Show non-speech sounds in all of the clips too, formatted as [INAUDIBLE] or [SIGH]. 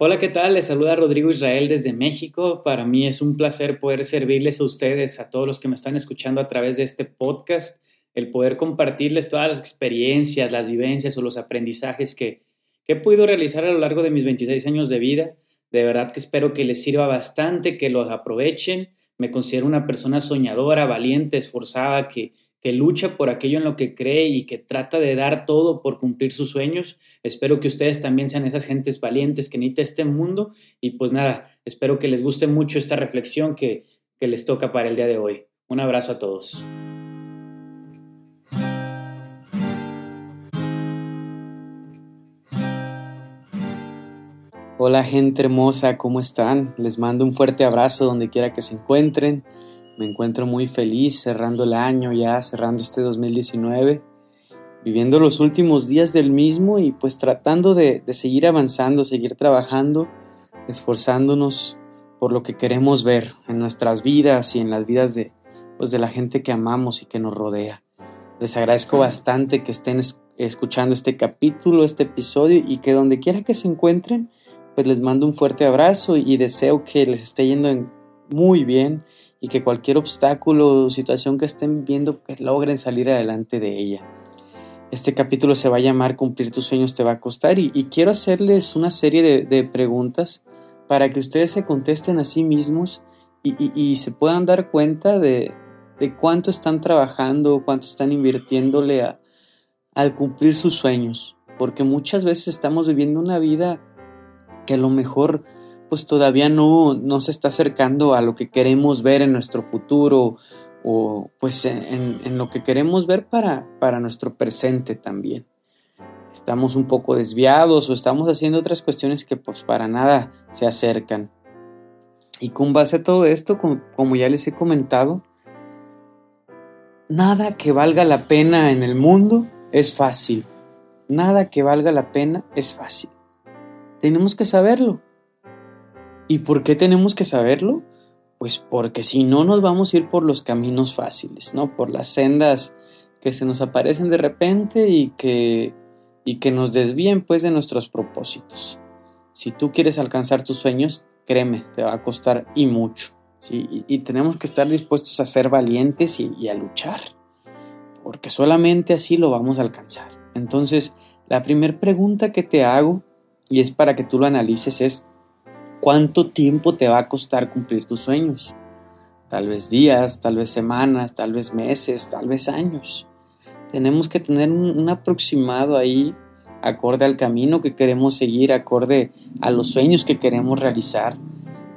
Hola, ¿qué tal? Les saluda Rodrigo Israel desde México. Para mí es un placer poder servirles a ustedes, a todos los que me están escuchando a través de este podcast, el poder compartirles todas las experiencias, las vivencias o los aprendizajes que, he podido realizar a lo largo de mis 26 años de vida. De verdad que espero que les sirva bastante, que los aprovechen. Me considero una persona soñadora, valiente, esforzada, que, que lucha por aquello en lo que cree y que trata de dar todo por cumplir sus sueños. Espero que ustedes también sean esas gentes valientes que necesita este mundo y pues nada, espero que les guste mucho esta reflexión que, que les toca para el día de hoy. Un abrazo a todos. Hola gente hermosa, ¿cómo están? Les mando un fuerte abrazo donde quiera que se encuentren. Me encuentro muy feliz cerrando el año ya, cerrando este 2019, viviendo los últimos días del mismo y pues tratando de, seguir avanzando, seguir trabajando, esforzándonos por lo que queremos ver en nuestras vidas y en las vidas de, pues, de la gente que amamos y que nos rodea. Les agradezco bastante que estén escuchando este capítulo, este episodio y que donde quiera que se encuentren, pues les mando un fuerte abrazo y deseo que les esté yendo muy bien y que cualquier obstáculo o situación que estén viendo que logren salir adelante de ella. Este capítulo se va a llamar Cumplir tus sueños te va a costar y, quiero hacerles una serie de, preguntas para que ustedes se contesten a sí mismos y, se puedan dar cuenta de, cuánto están trabajando, cuánto están invirtiéndole a, al cumplir sus sueños. Porque muchas veces estamos viviendo una vida que a lo mejor pues todavía no, no se está acercando a lo que queremos ver en nuestro futuro o pues en, lo que queremos ver para, para nuestro presente también. Estamos un poco desviados o estamos haciendo otras cuestiones que pues para nada se acercan. Y con base a todo esto, como ya les he comentado, nada que valga la pena en el mundo es fácil. Nada que valga la pena es fácil. Tenemos que saberlo. ¿Y por qué tenemos que saberlo? Pues porque si no nos vamos a ir por los caminos fáciles, ¿no? Por las sendas que se nos aparecen de repente y que, y que nos desvíen pues de nuestros propósitos. Si tú quieres alcanzar tus sueños, créeme, te va a costar y mucho. Y, tenemos que estar dispuestos a ser valientes y, y a luchar, porque solamente así lo vamos a alcanzar. Entonces, la primera pregunta que te hago, y es para que tú lo analices, es, ¿Cuánto tiempo te va a costar cumplir tus sueños? Tal vez días, tal vez semanas, tal vez meses, tal vez años. Tenemos que tener un, aproximado ahí acorde al camino que queremos seguir, acorde a los sueños que queremos realizar.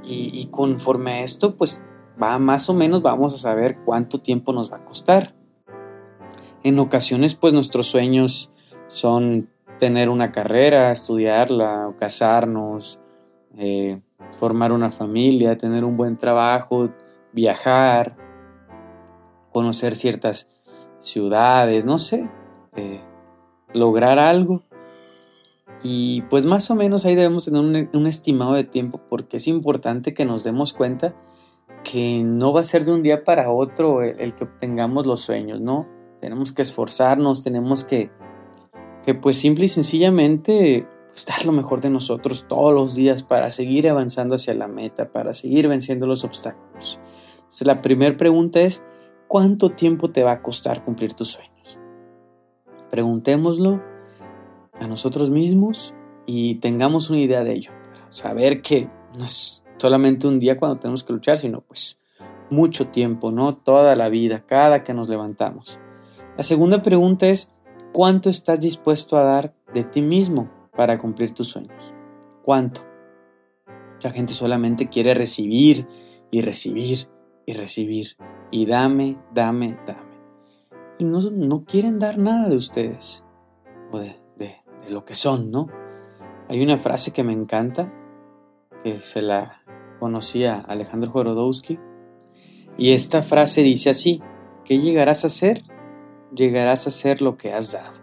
Y, y, conforme a esto, pues va más o menos vamos a saber cuánto tiempo nos va a costar. En ocasiones, pues nuestros sueños son tener una carrera, estudiarla, o casarnos, eh, formar una familia, tener un buen trabajo, viajar, conocer ciertas ciudades, no sé, eh, lograr algo. Y pues más o menos ahí debemos tener un, estimado de tiempo porque es importante que nos demos cuenta que no va a ser de un día para otro el, que obtengamos los sueños, ¿no? Tenemos que esforzarnos, tenemos que, que pues simple y sencillamente dar lo mejor de nosotros todos los días para seguir avanzando hacia la meta, para seguir venciendo los obstáculos. Entonces, la primera pregunta es, ¿cuánto tiempo te va a costar cumplir tus sueños? Preguntémoslo a nosotros mismos y tengamos una idea de ello. saber que no es solamente un día cuando tenemos que luchar, sino pues mucho tiempo, ¿no? Toda la vida, cada que nos levantamos. La segunda pregunta es, ¿cuánto estás dispuesto a dar de ti mismo para cumplir tus sueños? ¿Cuánto? Mucha gente solamente quiere recibir y recibir y recibir. Y dame, dame, dame. Y no, no quieren dar nada de ustedes o de, de, de lo que son, ¿no? Hay una frase que me encanta, que se la conocía Alejandro Jorodowski, y esta frase dice así, ¿qué llegarás a ser? Llegarás a ser lo que has dado.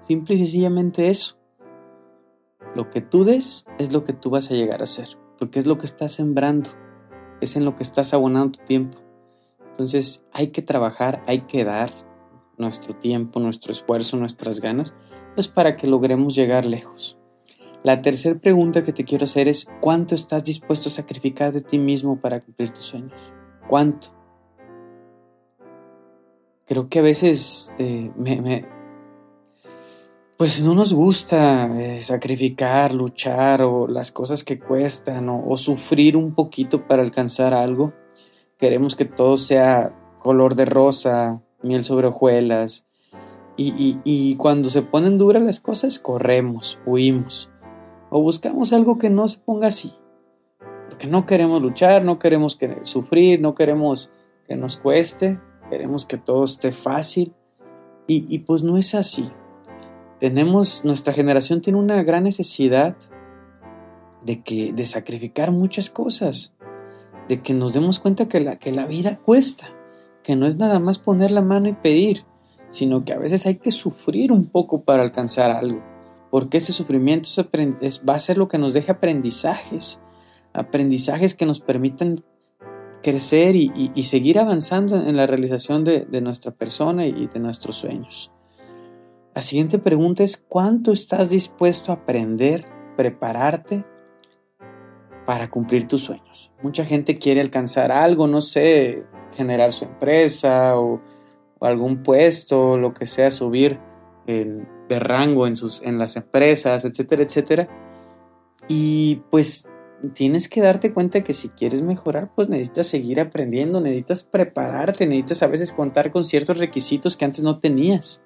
Simple y sencillamente eso. Lo que tú des es lo que tú vas a llegar a ser, porque es lo que estás sembrando, es en lo que estás abonando tu tiempo. Entonces hay que trabajar, hay que dar nuestro tiempo, nuestro esfuerzo, nuestras ganas, pues para que logremos llegar lejos. La tercera pregunta que te quiero hacer es, ¿cuánto estás dispuesto a sacrificar de ti mismo para cumplir tus sueños? ¿Cuánto? Creo que a veces eh, me, pues no nos gusta eh, sacrificar, luchar o las cosas que cuestan o, sufrir un poquito para alcanzar algo. Queremos que todo sea color de rosa, miel sobre hojuelas. Y, y cuando se ponen duras las cosas, corremos, huimos o buscamos algo que no se ponga así. Porque no queremos luchar, no queremos que, sufrir, no queremos que nos cueste, queremos que todo esté fácil. Y, pues no es así. Tenemos, nuestra generación tiene una gran necesidad de, que, de sacrificar muchas cosas, de que nos demos cuenta que la, que la vida cuesta, que no es nada más poner la mano y pedir, sino que a veces hay que sufrir un poco para alcanzar algo porque ese sufrimiento va a ser lo que nos deje aprendizajes, aprendizajes que nos permitan crecer y, seguir avanzando en la realización de, nuestra persona y de nuestros sueños. La siguiente pregunta es, ¿cuánto estás dispuesto a aprender, prepararte para cumplir tus sueños? Mucha gente quiere alcanzar algo, no sé, generar su empresa o, algún puesto, lo que sea, subir en, de rango en, sus, en las empresas, etcétera, etcétera. Y pues tienes que darte cuenta que si quieres mejorar, pues necesitas seguir aprendiendo, necesitas prepararte, necesitas a veces contar con ciertos requisitos que antes no tenías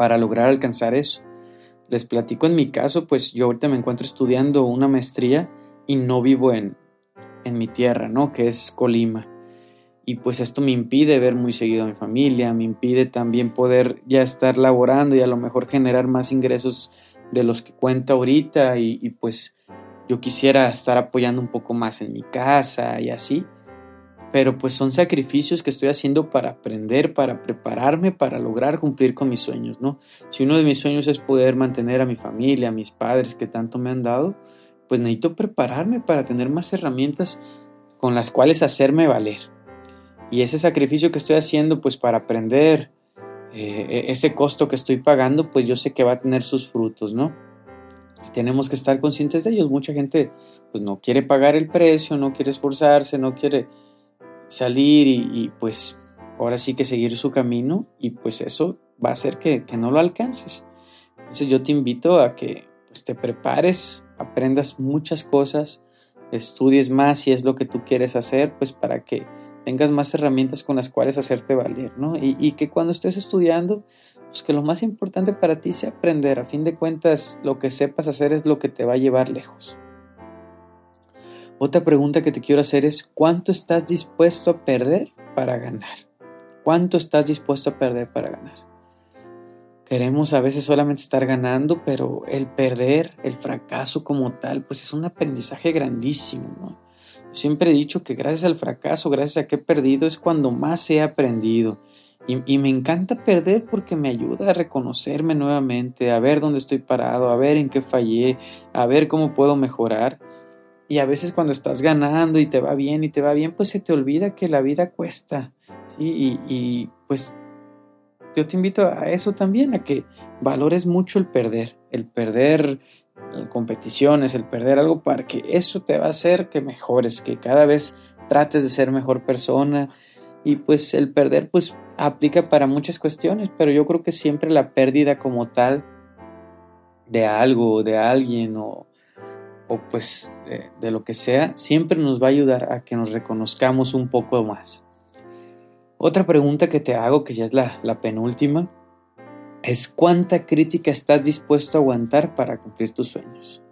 para lograr alcanzar eso. Les platico en mi caso, pues yo ahorita me encuentro estudiando una maestría y no vivo en, en mi tierra, ¿no? Que es Colima y pues esto me impide ver muy seguido a mi familia, me impide también poder ya estar laborando y a lo mejor generar más ingresos de los que cuento ahorita y, pues yo quisiera estar apoyando un poco más en mi casa y así, pero pues son sacrificios que estoy haciendo para aprender, para prepararme, para lograr cumplir con mis sueños, ¿no? Si uno de mis sueños es poder mantener a mi familia, a mis padres que tanto me han dado, pues necesito prepararme para tener más herramientas con las cuales hacerme valer. Y ese sacrificio que estoy haciendo, pues para aprender, eh, e-, ese costo que estoy pagando, pues yo sé que va a tener sus frutos, ¿no? Y tenemos que estar conscientes de ellos. Mucha gente, pues no quiere pagar el precio, no quiere esforzarse, no quiere salir y, pues ahora sí que seguir su camino y pues eso va a hacer que, que no lo alcances. Entonces yo te invito a que pues, te prepares, aprendas muchas cosas, estudies más si es lo que tú quieres hacer, pues para que tengas más herramientas con las cuales hacerte valer, ¿no? Y, que cuando estés estudiando, pues que lo más importante para ti sea aprender. A fin de cuentas, lo que sepas hacer es lo que te va a llevar lejos. Otra pregunta que te quiero hacer es, ¿cuánto estás dispuesto a perder para ganar? ¿Cuánto estás dispuesto a perder para ganar? Queremos a veces solamente estar ganando, pero el perder, el fracaso como tal, pues es un aprendizaje grandísimo, ¿no? Siempre he dicho que gracias al fracaso, gracias a que he perdido, es cuando más he aprendido. Y, me encanta perder porque me ayuda a reconocerme nuevamente, a ver dónde estoy parado, a ver en qué fallé, a ver cómo puedo mejorar. Y a veces cuando estás ganando y te va bien y te va bien, pues se te olvida que la vida cuesta. Y, y pues yo te invito a eso también, a que valores mucho el perder, el perder competiciones, el perder algo, para que eso te va a hacer que mejores, que cada vez trates de ser mejor persona. Y pues el perder pues aplica para muchas cuestiones, pero yo creo que siempre la pérdida como tal de algo, de alguien o, o pues de, lo que sea, siempre nos va a ayudar a que nos reconozcamos un poco más. Otra pregunta que te hago, que ya es la, la penúltima, es cuánta crítica estás dispuesto a aguantar para cumplir tus sueños.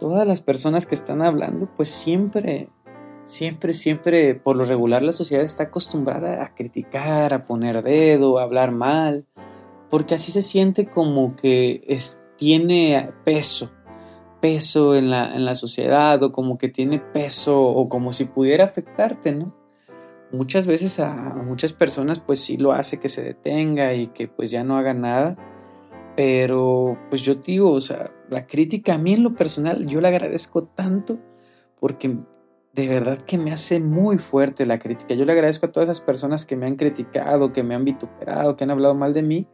Todas las personas que están hablando, pues siempre, siempre, siempre, por lo regular la sociedad está acostumbrada a criticar, a poner dedo, a hablar mal, porque así se siente como que tiene peso, peso en la, en la sociedad o como que tiene peso o como si pudiera afectarte, ¿no? muchas veces a, muchas personas pues sí lo hace que se detenga y que pues ya no haga nada. Pero pues yo digo, o sea, la crítica a mí en lo personal yo le agradezco tanto porque de verdad que me hace muy fuerte la crítica. Yo le agradezco a todas esas personas que me han criticado, que me han vituperado, que han hablado mal de mí,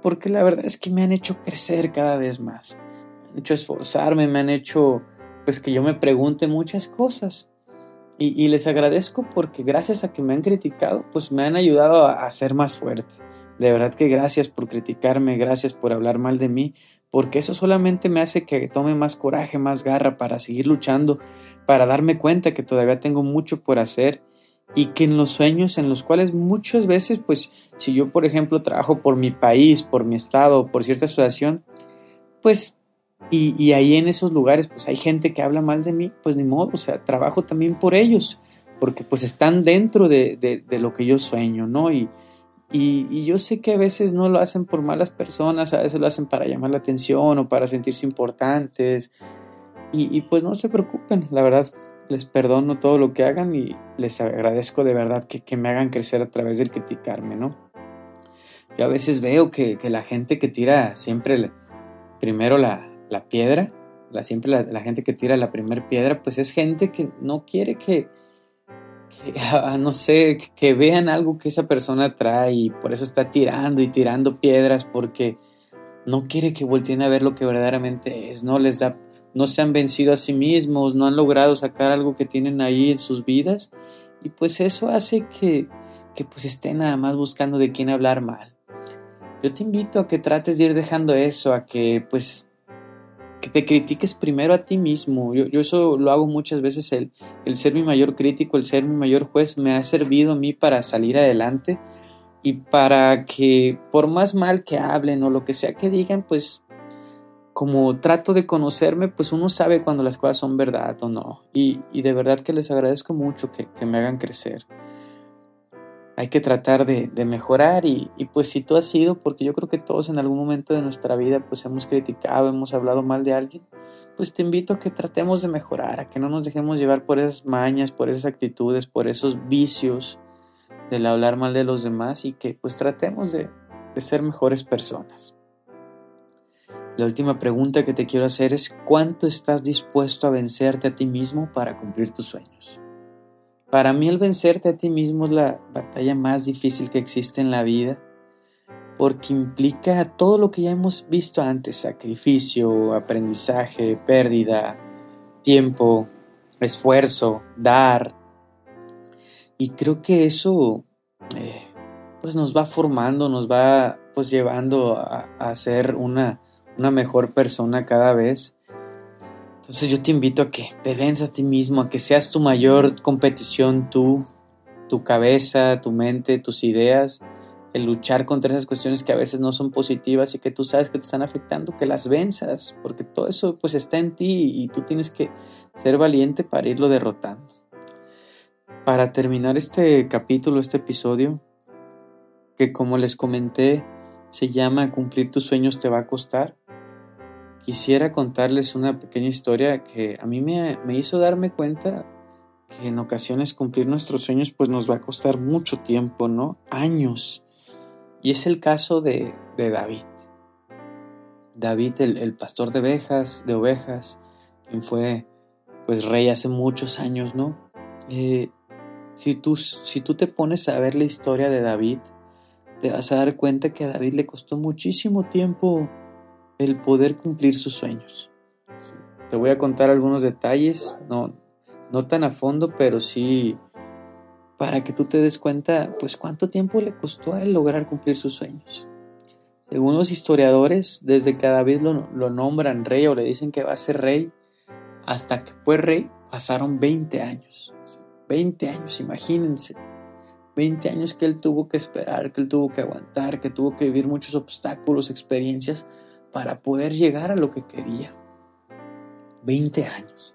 porque la verdad es que me han hecho crecer cada vez más. Hecho esforzarme, me han hecho pues que yo me pregunte muchas cosas. Y, les agradezco porque gracias a que me han criticado, pues me han ayudado a, ser más fuerte. De verdad que gracias por criticarme, gracias por hablar mal de mí, porque eso solamente me hace que tome más coraje, más garra para seguir luchando, para darme cuenta que todavía tengo mucho por hacer y que en los sueños en los cuales muchas veces, pues si yo por ejemplo trabajo por mi país, por mi estado, por cierta asociación, pues y, ahí en esos lugares pues hay gente que habla mal de mí, pues ni modo, o sea, trabajo también por ellos, porque pues están dentro de, de, lo que yo sueño, ¿no? Y, y, yo sé que a veces no lo hacen por malas personas, a veces lo hacen para llamar la atención o para sentirse importantes. Y, y pues no se preocupen, la verdad les perdono todo lo que hagan y les agradezco de verdad que, que me hagan crecer a través del criticarme, ¿no? Yo a veces veo que, que la gente que tira siempre primero la, la piedra, la, siempre la, gente que tira la primera piedra, pues es gente que no quiere que, [LAUGHS] ah, no sé, que vean algo que esa persona trae y por eso está tirando y tirando piedras porque no quiere que volteen a ver lo que verdaderamente es, no les da no se han vencido a sí mismos, no han logrado sacar algo que tienen ahí en sus vidas y pues eso hace que, que pues estén nada más buscando de quién hablar mal. Yo te invito a que trates de ir dejando eso, a que pues que te critiques primero a ti mismo. Yo, yo eso lo hago muchas veces, el, el ser mi mayor crítico, el ser mi mayor juez, me ha servido a mí para salir adelante y para que por más mal que hablen o lo que sea que digan, pues como trato de conocerme, pues uno sabe cuando las cosas son verdad o no. Y, de verdad que les agradezco mucho que, me hagan crecer. Hay que tratar de, mejorar y, pues si tú has sido, porque yo creo que todos en algún momento de nuestra vida pues hemos criticado, hemos hablado mal de alguien, pues te invito a que tratemos de mejorar, a que no nos dejemos llevar por esas mañas, por esas actitudes, por esos vicios del hablar mal de los demás y que pues tratemos de, de ser mejores personas. La última pregunta que te quiero hacer es ¿cuánto estás dispuesto a vencerte a ti mismo para cumplir tus sueños? Para mí el vencerte a ti mismo es la batalla más difícil que existe en la vida porque implica todo lo que ya hemos visto antes, sacrificio, aprendizaje, pérdida, tiempo, esfuerzo, dar. Y creo que eso eh, pues nos va formando, nos va pues llevando a, ser una una mejor persona cada vez. Entonces yo te invito a que te venzas a ti mismo, a que seas tu mayor competición tú, tu cabeza, tu mente, tus ideas, el luchar contra esas cuestiones que a veces no son positivas y que tú sabes que te están afectando, que las venzas, porque todo eso pues está en ti y tú tienes que ser valiente para irlo derrotando. Para terminar este capítulo, este episodio, que como les comenté, se llama Cumplir tus sueños te va a costar quisiera contarles una pequeña historia que a mí me, hizo darme cuenta que en ocasiones cumplir nuestros sueños pues nos va a costar mucho tiempo, ¿no? Años. Y es el caso de, David. David, el, pastor de ovejas, de ovejas, quien fue pues rey hace muchos años, ¿no? Eh, si, tú, si tú te pones a ver la historia de David, te vas a dar cuenta que a David le costó muchísimo tiempo el poder cumplir sus sueños. Te voy a contar algunos detalles, no, no tan a fondo, pero sí para que tú te des cuenta, pues cuánto tiempo le costó a él lograr cumplir sus sueños. Según los historiadores, desde que a David lo, lo nombran rey o le dicen que va a ser rey, hasta que fue rey, pasaron 20 años. 20 años, imagínense. 20 años que él tuvo que esperar, que él tuvo que aguantar, que tuvo que vivir muchos obstáculos, experiencias para poder llegar a lo que quería. 20 años.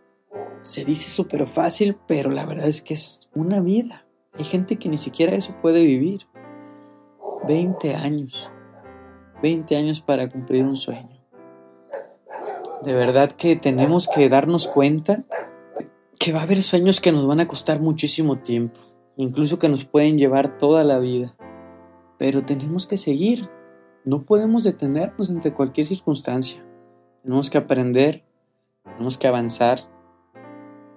Se dice súper fácil, pero la verdad es que es una vida. Hay gente que ni siquiera eso puede vivir. 20 años. 20 años para cumplir un sueño. De verdad que tenemos que darnos cuenta que va a haber sueños que nos van a costar muchísimo tiempo, incluso que nos pueden llevar toda la vida. Pero tenemos que seguir, no podemos detenernos ante cualquier circunstancia. Tenemos que aprender, tenemos que avanzar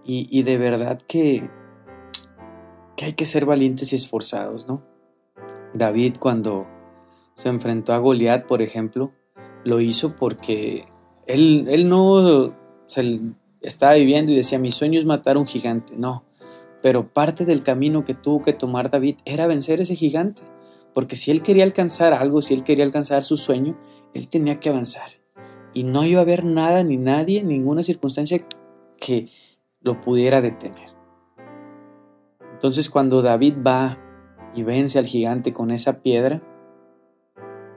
y, de verdad que, que hay que ser valientes y esforzados, ¿no? David cuando se enfrentó a Goliat, por ejemplo, lo hizo porque él, él no se estaba viviendo y decía, mi sueño es matar a un gigante. No, pero parte del camino que tuvo que tomar David era vencer ese gigante. Porque si él quería alcanzar algo, si él quería alcanzar su sueño, él tenía que avanzar. Y no iba a haber nada ni nadie, ninguna circunstancia que lo pudiera detener. Entonces cuando David va y vence al gigante con esa piedra,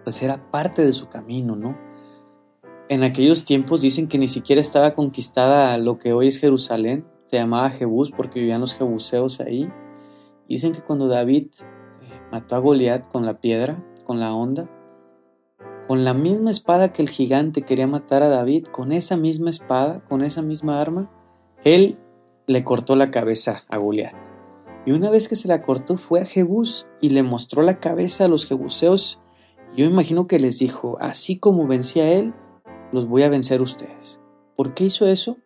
pues era parte de su camino, ¿no? En aquellos tiempos dicen que ni siquiera estaba conquistada lo que hoy es Jerusalén, se llamaba Jebús porque vivían los jebuseos ahí. dicen que cuando David mató a Goliat con la piedra, con la onda, con la misma espada que el gigante quería matar a David, con esa misma espada, con esa misma arma, él le cortó la cabeza a Goliat. Y una vez que se la cortó fue a Jebús y le mostró la cabeza a los jebuseos. Yo imagino que les dijo, así como vencí a él, los voy a vencer ustedes. ¿Por qué hizo eso?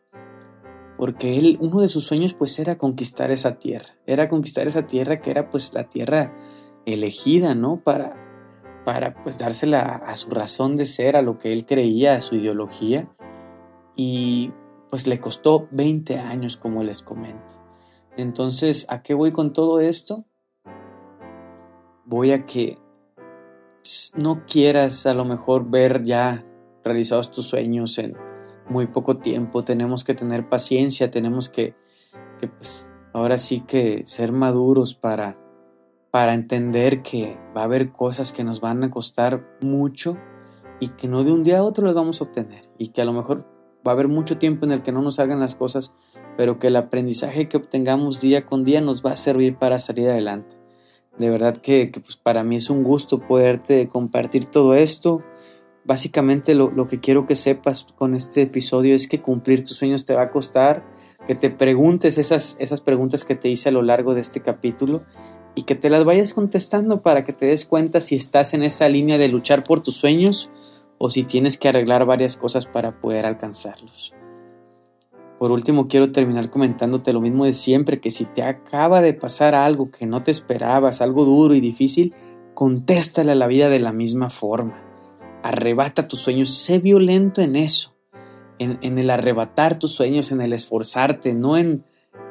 Porque él, uno de sus sueños pues era conquistar esa tierra, era conquistar esa tierra que era pues la tierra elegida, ¿no? Para, para pues dársela a su razón de ser, a lo que él creía, a su ideología. Y pues le costó 20 años, como les comento. Entonces, ¿a qué voy con todo esto? Voy a que no quieras a lo mejor ver ya realizados tus sueños en muy poco tiempo. Tenemos que tener paciencia, tenemos que, que pues, ahora sí que ser maduros para, para entender que va a haber cosas que nos van a costar mucho y que no de un día a otro las vamos a obtener y que a lo mejor va a haber mucho tiempo en el que no nos salgan las cosas, pero que el aprendizaje que obtengamos día con día nos va a servir para salir adelante. De verdad que, pues para mí es un gusto poderte compartir todo esto. Básicamente lo, lo que quiero que sepas con este episodio es que cumplir tus sueños te va a costar, que te preguntes esas, esas preguntas que te hice a lo largo de este capítulo y que te las vayas contestando para que te des cuenta si estás en esa línea de luchar por tus sueños o si tienes que arreglar varias cosas para poder alcanzarlos. Por último, quiero terminar comentándote lo mismo de siempre, que si te acaba de pasar algo que no te esperabas, algo duro y difícil, contéstale a la vida de la misma forma. Arrebata tus sueños, sé violento en eso, en, el arrebatar tus sueños, en el esforzarte, no en,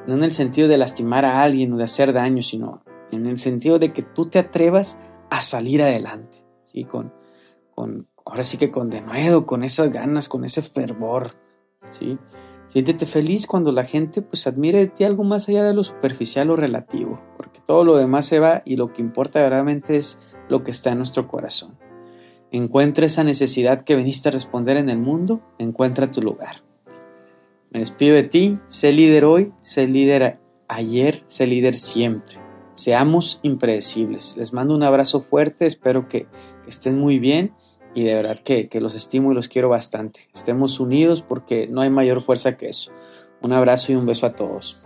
no en el sentido de lastimar a alguien o de hacer daño, sino en el sentido de que tú te atrevas a salir adelante, ¿sí? con, con, ahora sí que con denuedo, con esas ganas, con ese fervor, ¿sí? Siéntete feliz cuando la gente pues admire de ti algo más allá de lo superficial o relativo, porque todo lo demás se va y lo que importa verdaderamente es lo que está en nuestro corazón. Encuentra esa necesidad que viniste a responder en el mundo, encuentra tu lugar. Me despido de ti, sé líder hoy, sé líder ayer, sé líder siempre. Seamos impredecibles. Les mando un abrazo fuerte, espero que, que estén muy bien y de verdad que, los estimo y los quiero bastante. Estemos unidos porque no hay mayor fuerza que eso. Un abrazo y un beso a todos.